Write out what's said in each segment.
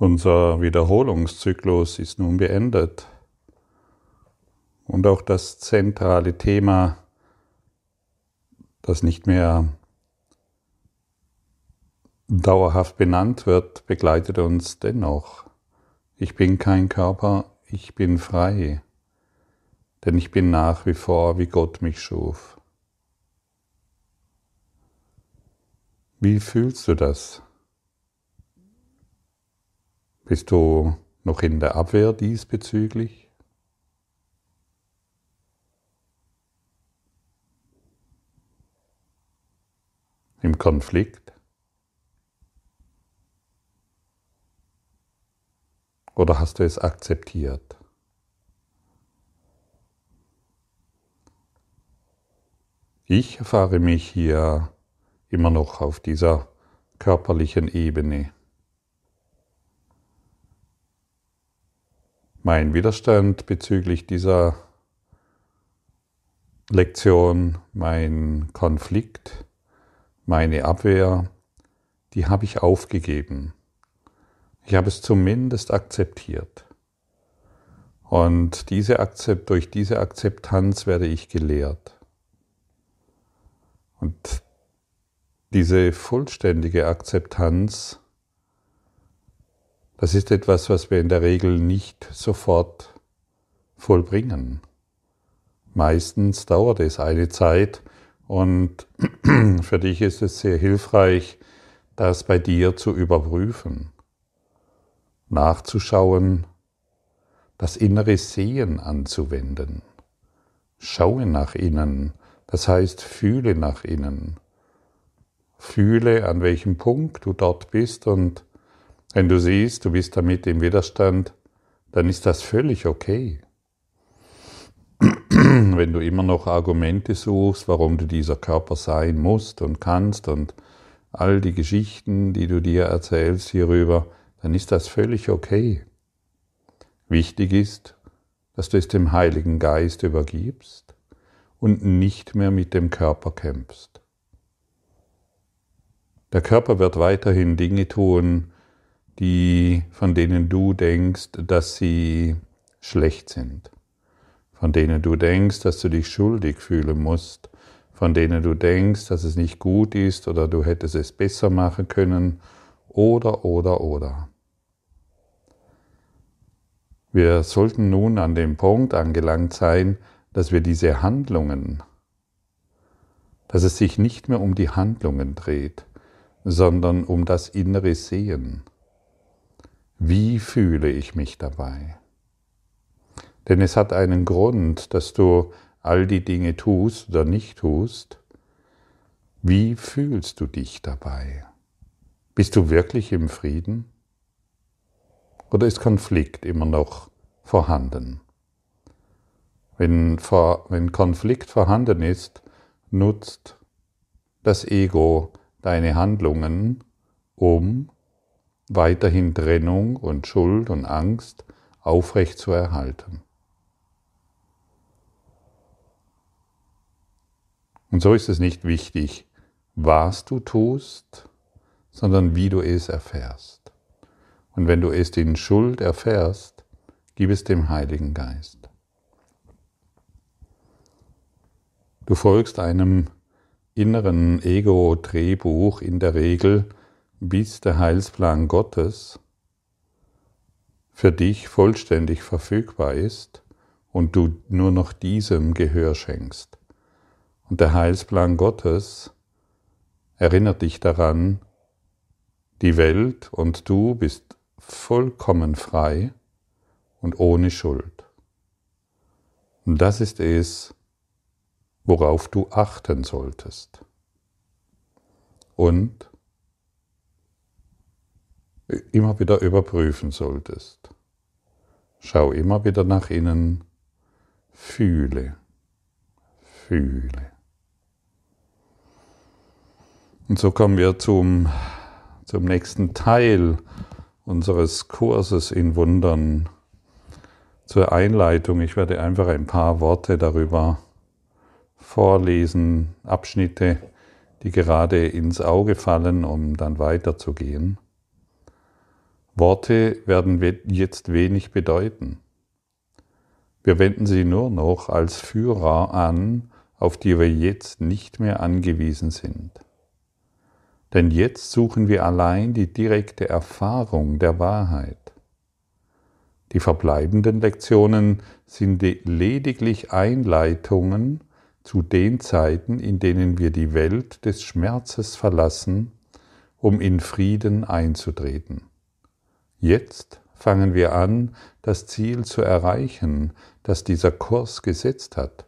Unser Wiederholungszyklus ist nun beendet. Und auch das zentrale Thema, das nicht mehr dauerhaft benannt wird, begleitet uns dennoch. Ich bin kein Körper, ich bin frei, denn ich bin nach wie vor, wie Gott mich schuf. Wie fühlst du das? Bist du noch in der Abwehr diesbezüglich? Im Konflikt? Oder hast du es akzeptiert? Ich erfahre mich hier immer noch auf dieser körperlichen Ebene. Mein Widerstand bezüglich dieser Lektion, mein Konflikt, meine Abwehr, die habe ich aufgegeben. Ich habe es zumindest akzeptiert. Und diese Akzept, durch diese Akzeptanz werde ich gelehrt. Und diese vollständige Akzeptanz das ist etwas, was wir in der Regel nicht sofort vollbringen. Meistens dauert es eine Zeit und für dich ist es sehr hilfreich, das bei dir zu überprüfen, nachzuschauen, das innere Sehen anzuwenden. Schaue nach innen, das heißt fühle nach innen. Fühle, an welchem Punkt du dort bist und wenn du siehst, du bist damit im Widerstand, dann ist das völlig okay. Wenn du immer noch Argumente suchst, warum du dieser Körper sein musst und kannst und all die Geschichten, die du dir erzählst hierüber, dann ist das völlig okay. Wichtig ist, dass du es dem Heiligen Geist übergibst und nicht mehr mit dem Körper kämpfst. Der Körper wird weiterhin Dinge tun, die, von denen du denkst, dass sie schlecht sind, von denen du denkst, dass du dich schuldig fühlen musst, von denen du denkst, dass es nicht gut ist oder du hättest es besser machen können oder oder oder. Wir sollten nun an dem Punkt angelangt sein, dass wir diese Handlungen, dass es sich nicht mehr um die Handlungen dreht, sondern um das innere Sehen. Wie fühle ich mich dabei? Denn es hat einen Grund, dass du all die Dinge tust oder nicht tust. Wie fühlst du dich dabei? Bist du wirklich im Frieden? Oder ist Konflikt immer noch vorhanden? Wenn, wenn Konflikt vorhanden ist, nutzt das Ego deine Handlungen, um weiterhin Trennung und Schuld und Angst aufrecht zu erhalten. Und so ist es nicht wichtig, was du tust, sondern wie du es erfährst. Und wenn du es in Schuld erfährst, gib es dem Heiligen Geist. Du folgst einem inneren Ego-Drehbuch in der Regel, bis der Heilsplan Gottes für dich vollständig verfügbar ist und du nur noch diesem Gehör schenkst. Und der Heilsplan Gottes erinnert dich daran, die Welt und du bist vollkommen frei und ohne Schuld. Und das ist es, worauf du achten solltest. Und immer wieder überprüfen solltest. Schau immer wieder nach innen, fühle, fühle. Und so kommen wir zum, zum nächsten Teil unseres Kurses in Wundern, zur Einleitung. Ich werde einfach ein paar Worte darüber vorlesen, Abschnitte, die gerade ins Auge fallen, um dann weiterzugehen. Worte werden jetzt wenig bedeuten. Wir wenden sie nur noch als Führer an, auf die wir jetzt nicht mehr angewiesen sind. Denn jetzt suchen wir allein die direkte Erfahrung der Wahrheit. Die verbleibenden Lektionen sind lediglich Einleitungen zu den Zeiten, in denen wir die Welt des Schmerzes verlassen, um in Frieden einzutreten. Jetzt fangen wir an, das Ziel zu erreichen, das dieser Kurs gesetzt hat,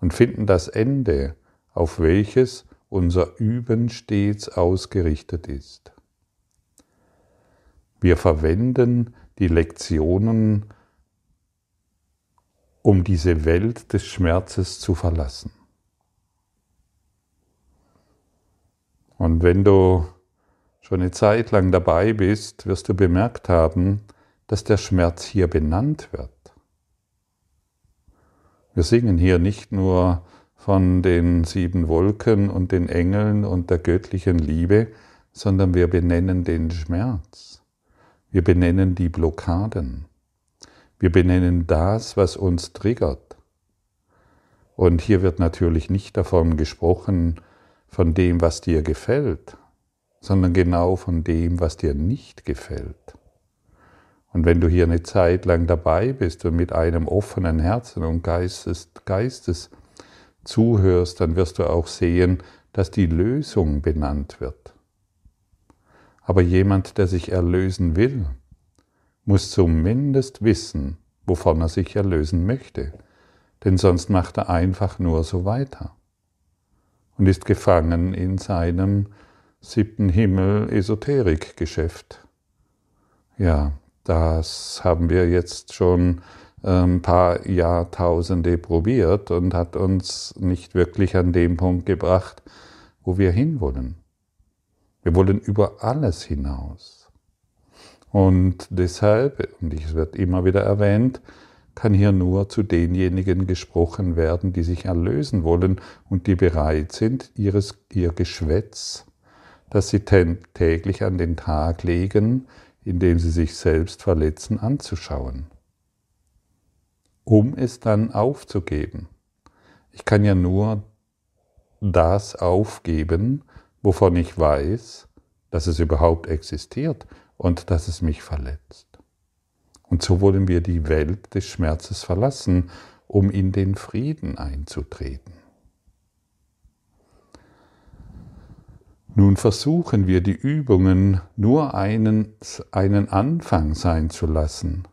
und finden das Ende, auf welches unser Üben stets ausgerichtet ist. Wir verwenden die Lektionen, um diese Welt des Schmerzes zu verlassen. Und wenn du schon eine Zeit lang dabei bist, wirst du bemerkt haben, dass der Schmerz hier benannt wird. Wir singen hier nicht nur von den sieben Wolken und den Engeln und der göttlichen Liebe, sondern wir benennen den Schmerz. Wir benennen die Blockaden. Wir benennen das, was uns triggert. Und hier wird natürlich nicht davon gesprochen, von dem, was dir gefällt, sondern genau von dem, was dir nicht gefällt. Und wenn du hier eine Zeit lang dabei bist und mit einem offenen Herzen und Geistes, Geistes zuhörst, dann wirst du auch sehen, dass die Lösung benannt wird. Aber jemand, der sich erlösen will, muss zumindest wissen, wovon er sich erlösen möchte, denn sonst macht er einfach nur so weiter und ist gefangen in seinem siebten Himmel Esoterikgeschäft. Ja, das haben wir jetzt schon ein ähm, paar Jahrtausende probiert und hat uns nicht wirklich an dem Punkt gebracht, wo wir hinwollen. Wir wollen über alles hinaus. Und deshalb, und es wird immer wieder erwähnt, kann hier nur zu denjenigen gesprochen werden, die sich erlösen wollen und die bereit sind, ihres, ihr Geschwätz, das sie täglich an den Tag legen, indem sie sich selbst verletzen, anzuschauen, um es dann aufzugeben. Ich kann ja nur das aufgeben, wovon ich weiß, dass es überhaupt existiert und dass es mich verletzt. Und so wollen wir die Welt des Schmerzes verlassen, um in den Frieden einzutreten. Nun versuchen wir die Übungen nur einen, einen Anfang sein zu lassen,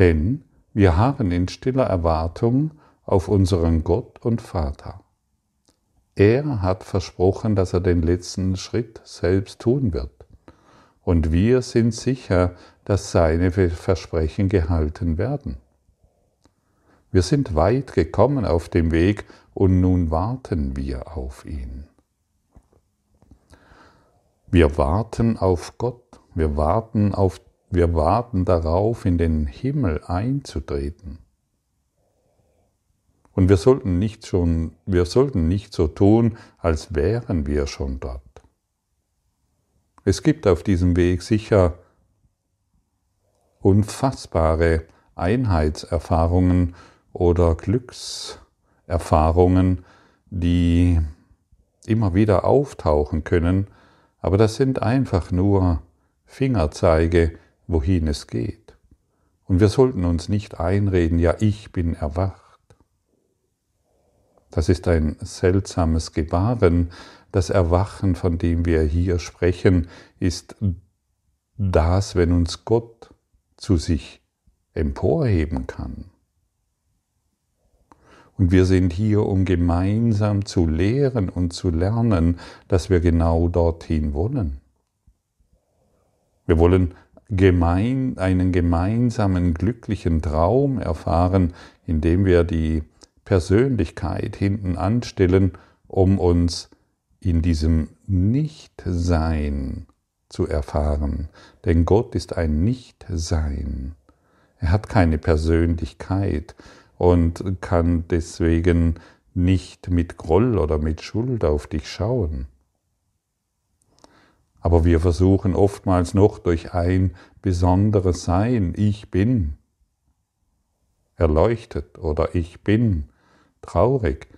denn wir harren in stiller Erwartung auf unseren Gott und Vater. Er hat versprochen, dass er den letzten Schritt selbst tun wird. Und wir sind sicher, dass seine Versprechen gehalten werden. Wir sind weit gekommen auf dem Weg und nun warten wir auf ihn. Wir warten auf Gott, wir warten, auf, wir warten darauf, in den Himmel einzutreten. Und wir sollten nicht schon, wir sollten nicht so tun, als wären wir schon dort. Es gibt auf diesem Weg sicher unfassbare Einheitserfahrungen oder Glückserfahrungen, die immer wieder auftauchen können, aber das sind einfach nur Fingerzeige, wohin es geht. Und wir sollten uns nicht einreden, ja, ich bin erwacht. Das ist ein seltsames Gebaren. Das Erwachen, von dem wir hier sprechen, ist das, wenn uns Gott zu sich emporheben kann. Und wir sind hier, um gemeinsam zu lehren und zu lernen, dass wir genau dorthin wollen. Wir wollen gemein, einen gemeinsamen glücklichen Traum erfahren, indem wir die Persönlichkeit hinten anstellen, um uns in diesem Nichtsein zu erfahren. Denn Gott ist ein Nichtsein. Er hat keine Persönlichkeit und kann deswegen nicht mit Groll oder mit Schuld auf dich schauen. Aber wir versuchen oftmals noch durch ein besonderes Sein, ich bin erleuchtet oder ich bin traurig,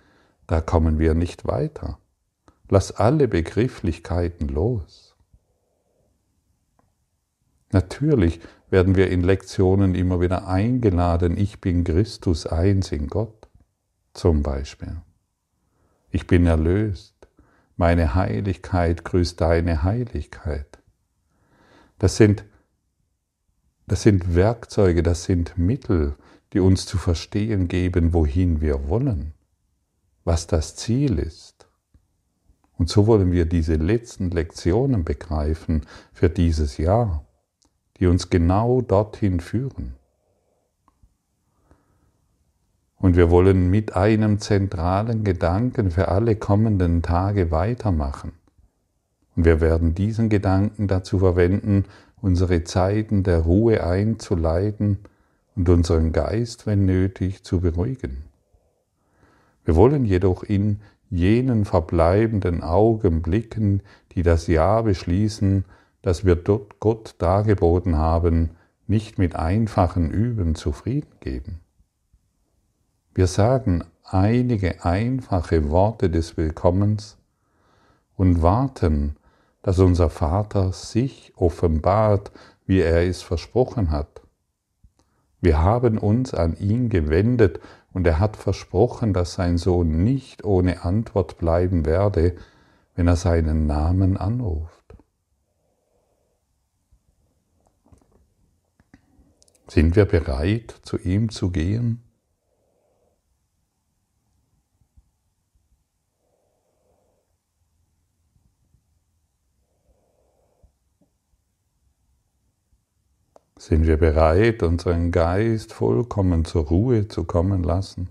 da kommen wir nicht weiter. Lass alle Begrifflichkeiten los. Natürlich werden wir in Lektionen immer wieder eingeladen, ich bin Christus eins in Gott, zum Beispiel. Ich bin erlöst, meine Heiligkeit grüßt deine Heiligkeit. Das sind, das sind Werkzeuge, das sind Mittel, die uns zu verstehen geben, wohin wir wollen, was das Ziel ist. Und so wollen wir diese letzten Lektionen begreifen für dieses Jahr die uns genau dorthin führen. Und wir wollen mit einem zentralen Gedanken für alle kommenden Tage weitermachen. Und wir werden diesen Gedanken dazu verwenden, unsere Zeiten der Ruhe einzuleiten und unseren Geist, wenn nötig, zu beruhigen. Wir wollen jedoch in jenen verbleibenden Augenblicken, die das Jahr beschließen, dass wir dort Gott dargeboten haben, nicht mit einfachen Üben zufrieden geben. Wir sagen einige einfache Worte des Willkommens und warten, dass unser Vater sich offenbart, wie er es versprochen hat. Wir haben uns an ihn gewendet und er hat versprochen, dass sein Sohn nicht ohne Antwort bleiben werde, wenn er seinen Namen anruft. Sind wir bereit, zu ihm zu gehen? Sind wir bereit, unseren Geist vollkommen zur Ruhe zu kommen lassen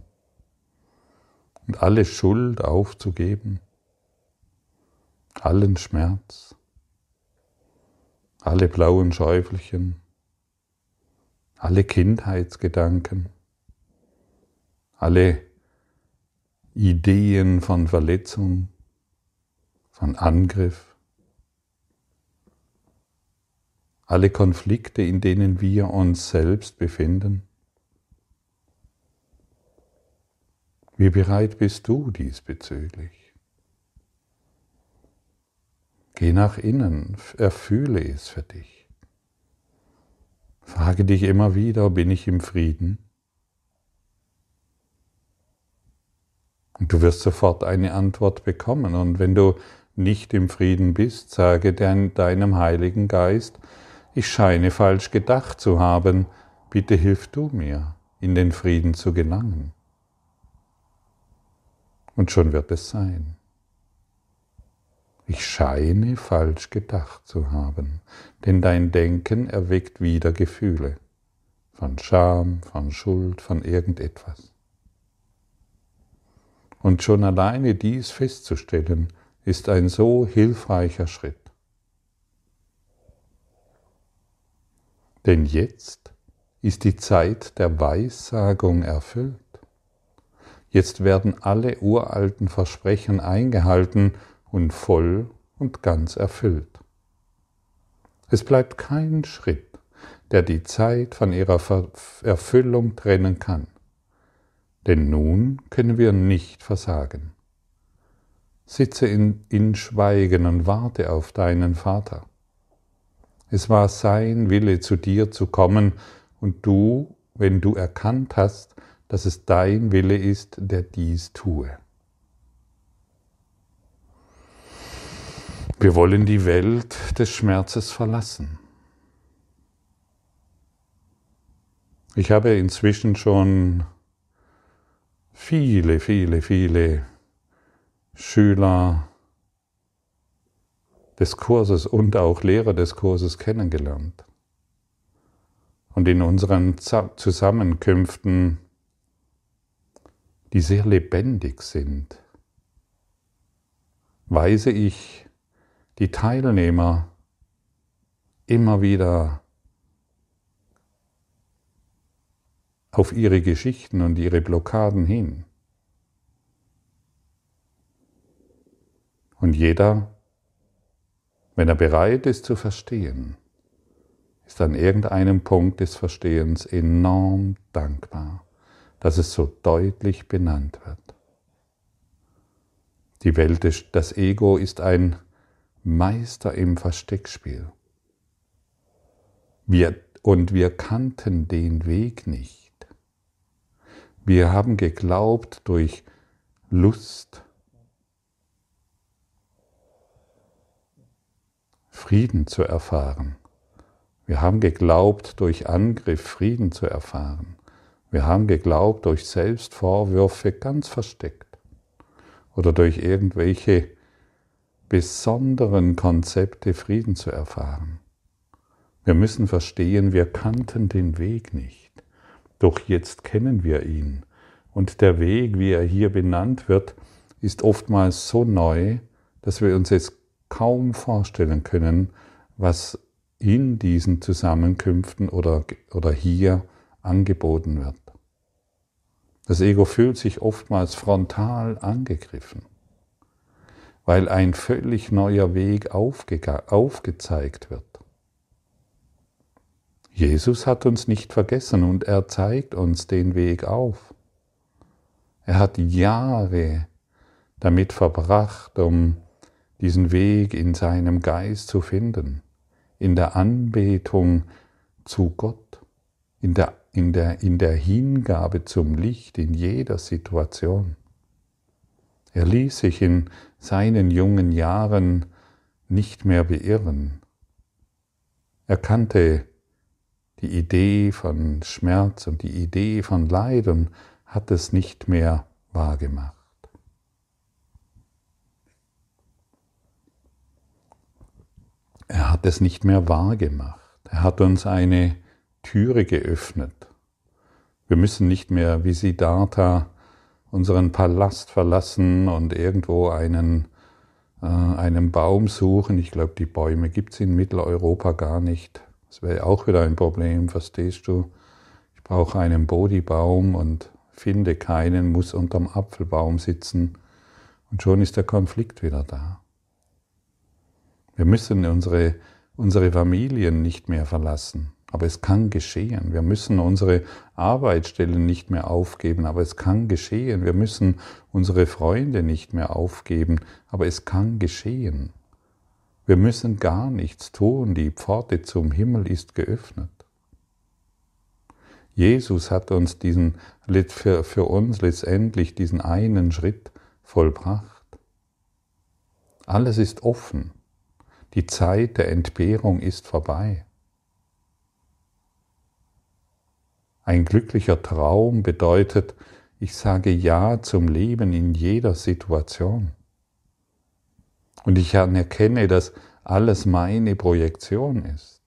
und alle Schuld aufzugeben, allen Schmerz, alle blauen Schäufelchen? Alle Kindheitsgedanken, alle Ideen von Verletzung, von Angriff, alle Konflikte, in denen wir uns selbst befinden? Wie bereit bist du diesbezüglich? Geh nach innen, erfühle es für dich. Frage dich immer wieder, bin ich im Frieden? Und du wirst sofort eine Antwort bekommen. Und wenn du nicht im Frieden bist, sage deinem Heiligen Geist, ich scheine falsch gedacht zu haben, bitte hilf du mir, in den Frieden zu gelangen. Und schon wird es sein. Ich scheine falsch gedacht zu haben, denn dein Denken erweckt wieder Gefühle von Scham, von Schuld, von irgendetwas. Und schon alleine dies festzustellen, ist ein so hilfreicher Schritt. Denn jetzt ist die Zeit der Weissagung erfüllt. Jetzt werden alle uralten Versprechen eingehalten und voll und ganz erfüllt. Es bleibt kein Schritt, der die Zeit von ihrer Erfüllung trennen kann. Denn nun können wir nicht versagen. Sitze in, in Schweigen und warte auf deinen Vater. Es war sein Wille, zu dir zu kommen, und du, wenn du erkannt hast, dass es dein Wille ist, der dies tue. Wir wollen die Welt des Schmerzes verlassen. Ich habe inzwischen schon viele, viele, viele Schüler des Kurses und auch Lehrer des Kurses kennengelernt. Und in unseren Zusammenkünften, die sehr lebendig sind, weise ich die Teilnehmer immer wieder auf ihre Geschichten und ihre Blockaden hin. Und jeder Wenn er bereit ist zu verstehen, ist an irgendeinem Punkt des Verstehens enorm dankbar, dass es so deutlich benannt wird. Die Welt, ist, das Ego ist ein Meister im Versteckspiel. Wir, und wir kannten den Weg nicht. Wir haben geglaubt durch Lust, Frieden zu erfahren. Wir haben geglaubt, durch Angriff Frieden zu erfahren. Wir haben geglaubt, durch Selbstvorwürfe ganz versteckt oder durch irgendwelche besonderen Konzepte Frieden zu erfahren. Wir müssen verstehen, wir kannten den Weg nicht, doch jetzt kennen wir ihn. Und der Weg, wie er hier benannt wird, ist oftmals so neu, dass wir uns jetzt kaum vorstellen können, was in diesen Zusammenkünften oder, oder hier angeboten wird. Das Ego fühlt sich oftmals frontal angegriffen, weil ein völlig neuer Weg aufge aufgezeigt wird. Jesus hat uns nicht vergessen und er zeigt uns den Weg auf. Er hat Jahre damit verbracht, um diesen Weg in seinem Geist zu finden, in der Anbetung zu Gott, in der, in der, in der Hingabe zum Licht in jeder Situation. Er ließ sich in seinen jungen Jahren nicht mehr beirren. Er kannte die Idee von Schmerz und die Idee von Leid und hat es nicht mehr wahrgemacht. Er hat es nicht mehr wahrgemacht. Er hat uns eine Türe geöffnet. Wir müssen nicht mehr wie Siddhartha unseren Palast verlassen und irgendwo einen, äh, einen Baum suchen. Ich glaube, die Bäume gibt es in Mitteleuropa gar nicht. Das wäre auch wieder ein Problem, verstehst du? Ich brauche einen Bodhibaum und finde keinen, muss unterm Apfelbaum sitzen und schon ist der Konflikt wieder da. Wir müssen unsere, unsere Familien nicht mehr verlassen, aber es kann geschehen. Wir müssen unsere Arbeitsstellen nicht mehr aufgeben, aber es kann geschehen. Wir müssen unsere Freunde nicht mehr aufgeben, aber es kann geschehen. Wir müssen gar nichts tun, die Pforte zum Himmel ist geöffnet. Jesus hat uns diesen, für, für uns letztendlich diesen einen Schritt vollbracht. Alles ist offen. Die Zeit der Entbehrung ist vorbei. Ein glücklicher Traum bedeutet, ich sage Ja zum Leben in jeder Situation. Und ich anerkenne, dass alles meine Projektion ist.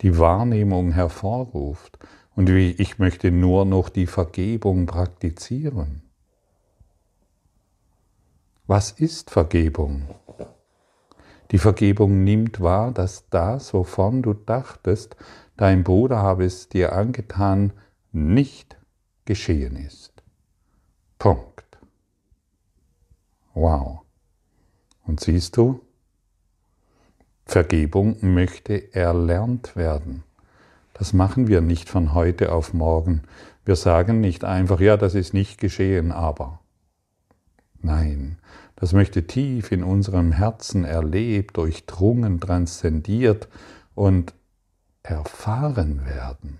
Die Wahrnehmung hervorruft und ich möchte nur noch die Vergebung praktizieren. Was ist Vergebung? Die Vergebung nimmt wahr, dass das, wovon du dachtest, dein Bruder habe es dir angetan, nicht geschehen ist. Punkt. Wow. Und siehst du, Vergebung möchte erlernt werden. Das machen wir nicht von heute auf morgen. Wir sagen nicht einfach, ja, das ist nicht geschehen, aber. Nein, das möchte tief in unserem Herzen erlebt, durchdrungen, transzendiert und erfahren werden.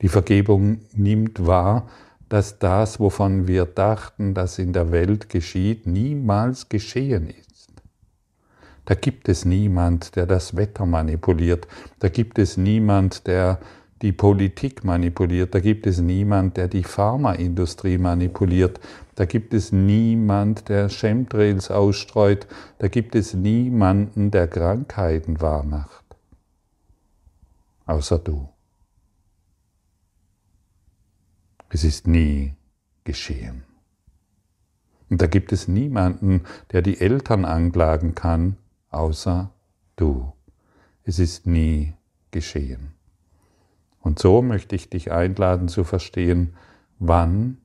Die Vergebung nimmt wahr, dass das, wovon wir dachten, dass in der Welt geschieht, niemals geschehen ist. Da gibt es niemand, der das Wetter manipuliert. Da gibt es niemand, der die Politik manipuliert. Da gibt es niemand, der die Pharmaindustrie manipuliert. Da gibt es niemand, der Chemtrails ausstreut. Da gibt es niemanden, der Krankheiten wahrmacht. Außer du. Es ist nie geschehen. Und da gibt es niemanden, der die Eltern anklagen kann, außer du. Es ist nie geschehen. Und so möchte ich dich einladen zu verstehen, wann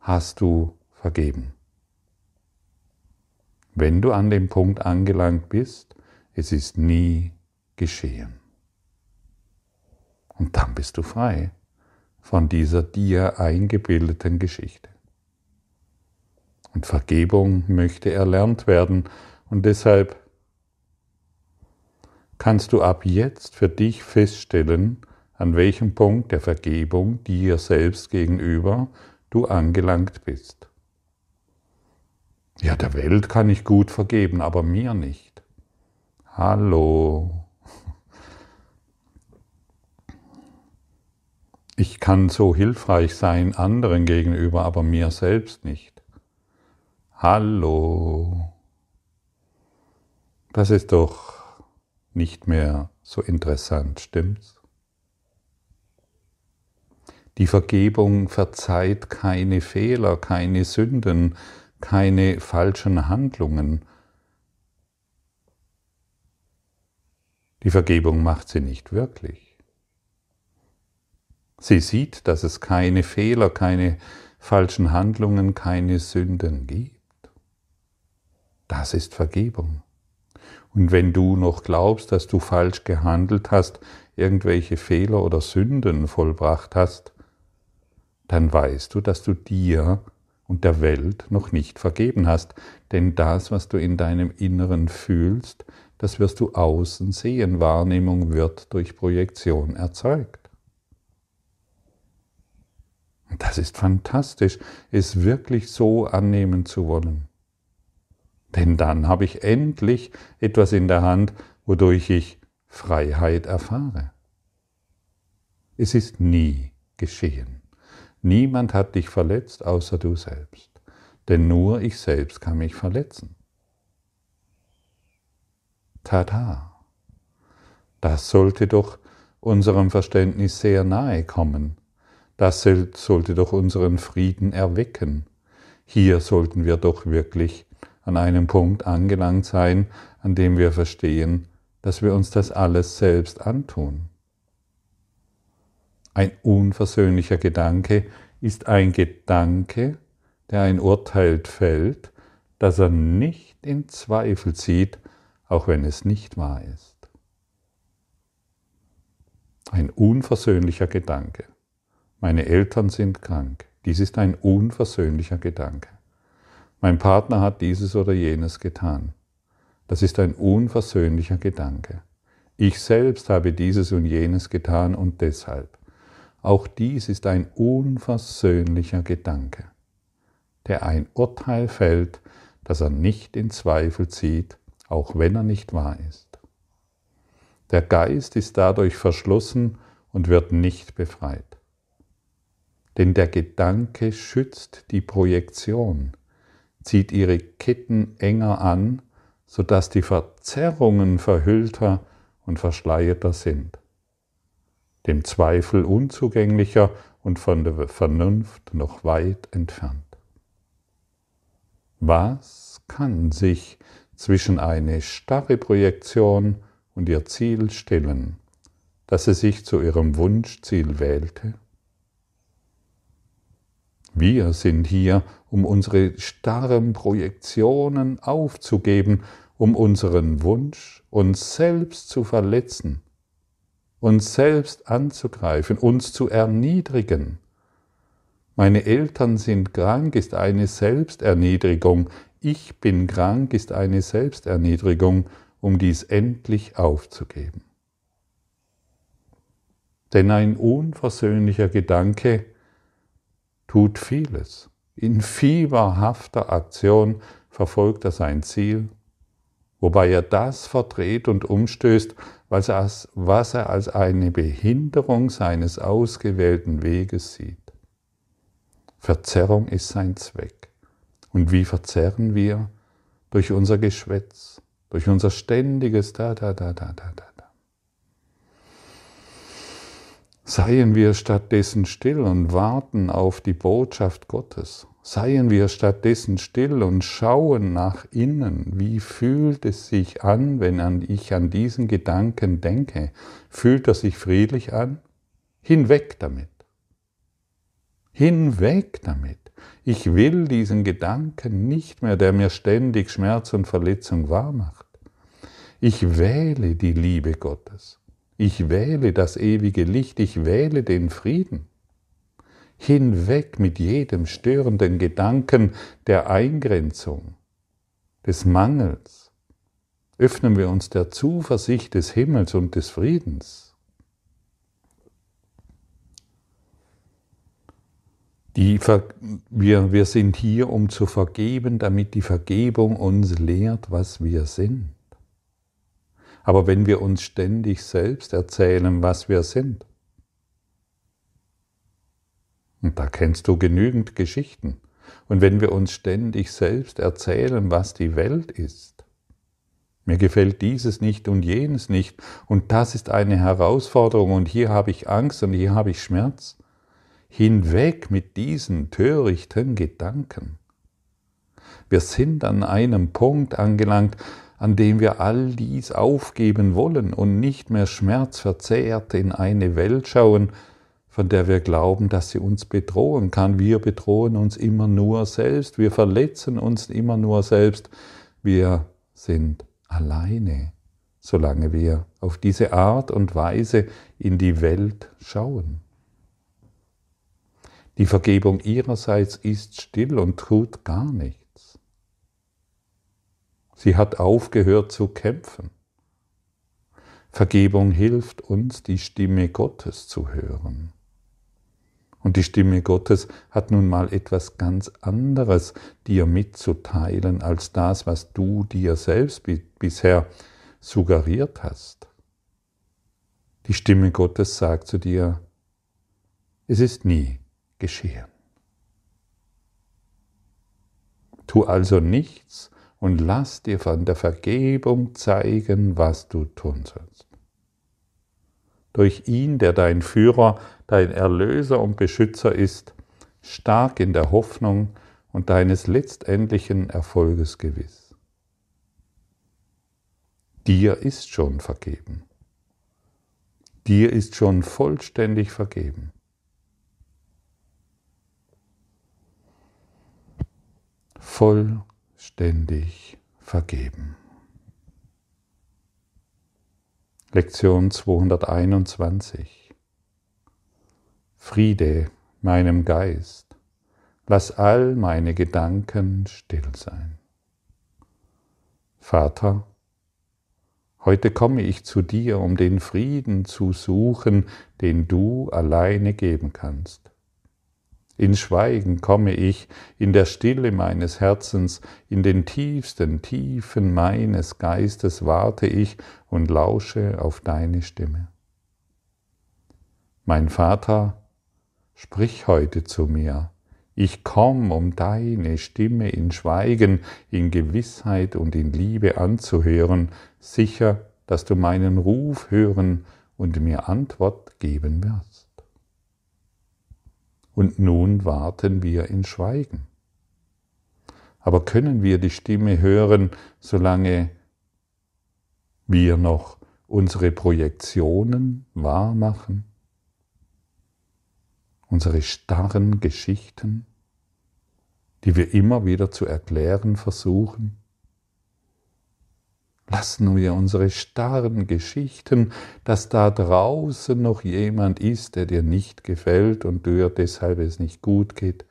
hast du vergeben? Wenn du an dem Punkt angelangt bist, es ist nie geschehen. Und dann bist du frei von dieser dir eingebildeten Geschichte. Und Vergebung möchte erlernt werden und deshalb kannst du ab jetzt für dich feststellen, an welchem Punkt der Vergebung dir selbst gegenüber du angelangt bist. Ja, der Welt kann ich gut vergeben, aber mir nicht. Hallo. Ich kann so hilfreich sein anderen gegenüber, aber mir selbst nicht. Hallo. Das ist doch nicht mehr so interessant, stimmt's? Die Vergebung verzeiht keine Fehler, keine Sünden, keine falschen Handlungen. Die Vergebung macht sie nicht wirklich. Sie sieht, dass es keine Fehler, keine falschen Handlungen, keine Sünden gibt. Das ist Vergebung. Und wenn du noch glaubst, dass du falsch gehandelt hast, irgendwelche Fehler oder Sünden vollbracht hast, dann weißt du, dass du dir und der Welt noch nicht vergeben hast. Denn das, was du in deinem Inneren fühlst, das wirst du außen sehen. Wahrnehmung wird durch Projektion erzeugt. Das ist fantastisch, es wirklich so annehmen zu wollen. Denn dann habe ich endlich etwas in der Hand, wodurch ich Freiheit erfahre. Es ist nie geschehen. Niemand hat dich verletzt außer du selbst. Denn nur ich selbst kann mich verletzen. Tada! Das sollte doch unserem Verständnis sehr nahe kommen. Das sollte doch unseren Frieden erwecken. Hier sollten wir doch wirklich an einem Punkt angelangt sein, an dem wir verstehen, dass wir uns das alles selbst antun. Ein unversöhnlicher Gedanke ist ein Gedanke, der ein Urteil fällt, das er nicht in Zweifel zieht, auch wenn es nicht wahr ist. Ein unversöhnlicher Gedanke. Meine Eltern sind krank. Dies ist ein unversöhnlicher Gedanke. Mein Partner hat dieses oder jenes getan. Das ist ein unversöhnlicher Gedanke. Ich selbst habe dieses und jenes getan und deshalb. Auch dies ist ein unversöhnlicher Gedanke, der ein Urteil fällt, das er nicht in Zweifel zieht, auch wenn er nicht wahr ist. Der Geist ist dadurch verschlossen und wird nicht befreit. Denn der Gedanke schützt die Projektion, zieht ihre Ketten enger an, sodass die Verzerrungen verhüllter und verschleierter sind dem Zweifel unzugänglicher und von der Vernunft noch weit entfernt. Was kann sich zwischen eine starre Projektion und ihr Ziel stellen, dass sie sich zu ihrem Wunschziel wählte? Wir sind hier, um unsere starren Projektionen aufzugeben, um unseren Wunsch, uns selbst zu verletzen uns selbst anzugreifen, uns zu erniedrigen. Meine Eltern sind krank ist eine Selbsterniedrigung. Ich bin krank ist eine Selbsterniedrigung, um dies endlich aufzugeben. Denn ein unversöhnlicher Gedanke tut vieles. In fieberhafter Aktion verfolgt er sein Ziel, wobei er das verdreht und umstößt, was er, als, was er als eine Behinderung seines ausgewählten Weges sieht. Verzerrung ist sein Zweck. Und wie verzerren wir? Durch unser Geschwätz, durch unser ständiges Da, da, da, da, da, da. da. Seien wir stattdessen still und warten auf die Botschaft Gottes. Seien wir stattdessen still und schauen nach innen. Wie fühlt es sich an, wenn ich an diesen Gedanken denke? Fühlt er sich friedlich an? Hinweg damit. Hinweg damit. Ich will diesen Gedanken nicht mehr, der mir ständig Schmerz und Verletzung wahrmacht. Ich wähle die Liebe Gottes. Ich wähle das ewige Licht. Ich wähle den Frieden. Hinweg mit jedem störenden Gedanken der Eingrenzung, des Mangels. Öffnen wir uns der Zuversicht des Himmels und des Friedens. Die wir, wir sind hier, um zu vergeben, damit die Vergebung uns lehrt, was wir sind. Aber wenn wir uns ständig selbst erzählen, was wir sind, und da kennst du genügend Geschichten, und wenn wir uns ständig selbst erzählen, was die Welt ist, mir gefällt dieses nicht und jenes nicht, und das ist eine Herausforderung, und hier habe ich Angst und hier habe ich Schmerz, hinweg mit diesen törichten Gedanken. Wir sind an einem Punkt angelangt, an dem wir all dies aufgeben wollen und nicht mehr schmerzverzehrt in eine Welt schauen, von der wir glauben, dass sie uns bedrohen kann. Wir bedrohen uns immer nur selbst, wir verletzen uns immer nur selbst, wir sind alleine, solange wir auf diese Art und Weise in die Welt schauen. Die Vergebung ihrerseits ist still und tut gar nichts. Sie hat aufgehört zu kämpfen. Vergebung hilft uns, die Stimme Gottes zu hören. Und die Stimme Gottes hat nun mal etwas ganz anderes dir mitzuteilen als das, was du dir selbst bisher suggeriert hast. Die Stimme Gottes sagt zu dir, es ist nie geschehen. Tu also nichts und lass dir von der Vergebung zeigen, was du tun sollst. Durch ihn, der dein Führer, dein Erlöser und Beschützer ist, stark in der Hoffnung und deines letztendlichen Erfolges gewiss. Dir ist schon vergeben. Dir ist schon vollständig vergeben. vollständig vergeben. Lektion 221 Friede meinem Geist, lass all meine Gedanken still sein. Vater, heute komme ich zu dir, um den Frieden zu suchen, den du alleine geben kannst. In Schweigen komme ich, in der Stille meines Herzens, in den tiefsten Tiefen meines Geistes warte ich und lausche auf deine Stimme. Mein Vater, sprich heute zu mir. Ich komm, um deine Stimme in Schweigen, in Gewissheit und in Liebe anzuhören, sicher, dass du meinen Ruf hören und mir Antwort geben wirst und nun warten wir in Schweigen. Aber können wir die Stimme hören, solange wir noch unsere Projektionen wahr machen? Unsere starren Geschichten, die wir immer wieder zu erklären versuchen? Lassen wir unsere starren Geschichten, dass da draußen noch jemand ist, der dir nicht gefällt und dir deshalb es nicht gut geht.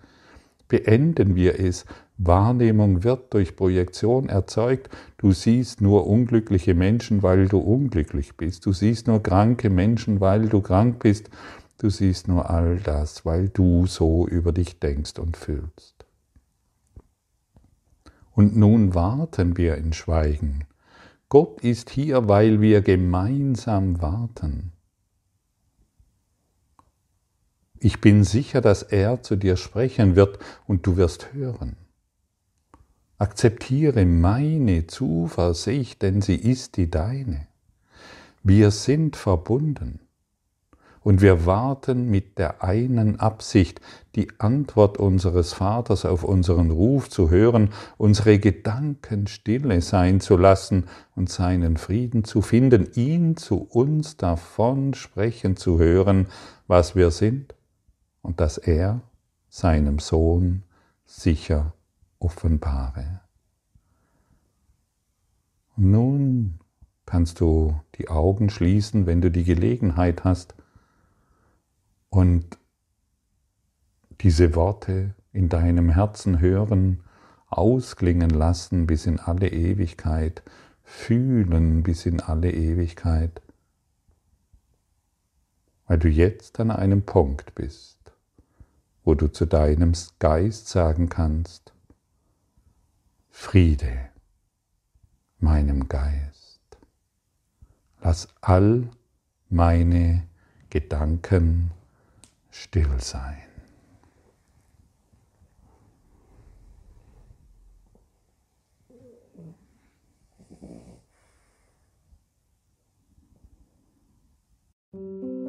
Beenden wir es. Wahrnehmung wird durch Projektion erzeugt. Du siehst nur unglückliche Menschen, weil du unglücklich bist. Du siehst nur kranke Menschen, weil du krank bist. Du siehst nur all das, weil du so über dich denkst und fühlst. Und nun warten wir in Schweigen Gott ist hier, weil wir gemeinsam warten. Ich bin sicher, dass er zu dir sprechen wird und du wirst hören. Akzeptiere meine Zuversicht, denn sie ist die deine. Wir sind verbunden. Und wir warten mit der einen Absicht, die Antwort unseres Vaters auf unseren Ruf zu hören, unsere Gedanken stille sein zu lassen und seinen Frieden zu finden, ihn zu uns davon sprechen zu hören, was wir sind und dass er seinem Sohn sicher offenbare. Nun kannst du die Augen schließen, wenn du die Gelegenheit hast und diese Worte in deinem Herzen hören, ausklingen lassen bis in alle Ewigkeit, fühlen bis in alle Ewigkeit, weil du jetzt an einem Punkt bist, wo du zu deinem Geist sagen kannst, Friede meinem Geist. Lass all meine Gedanken still sein. Musik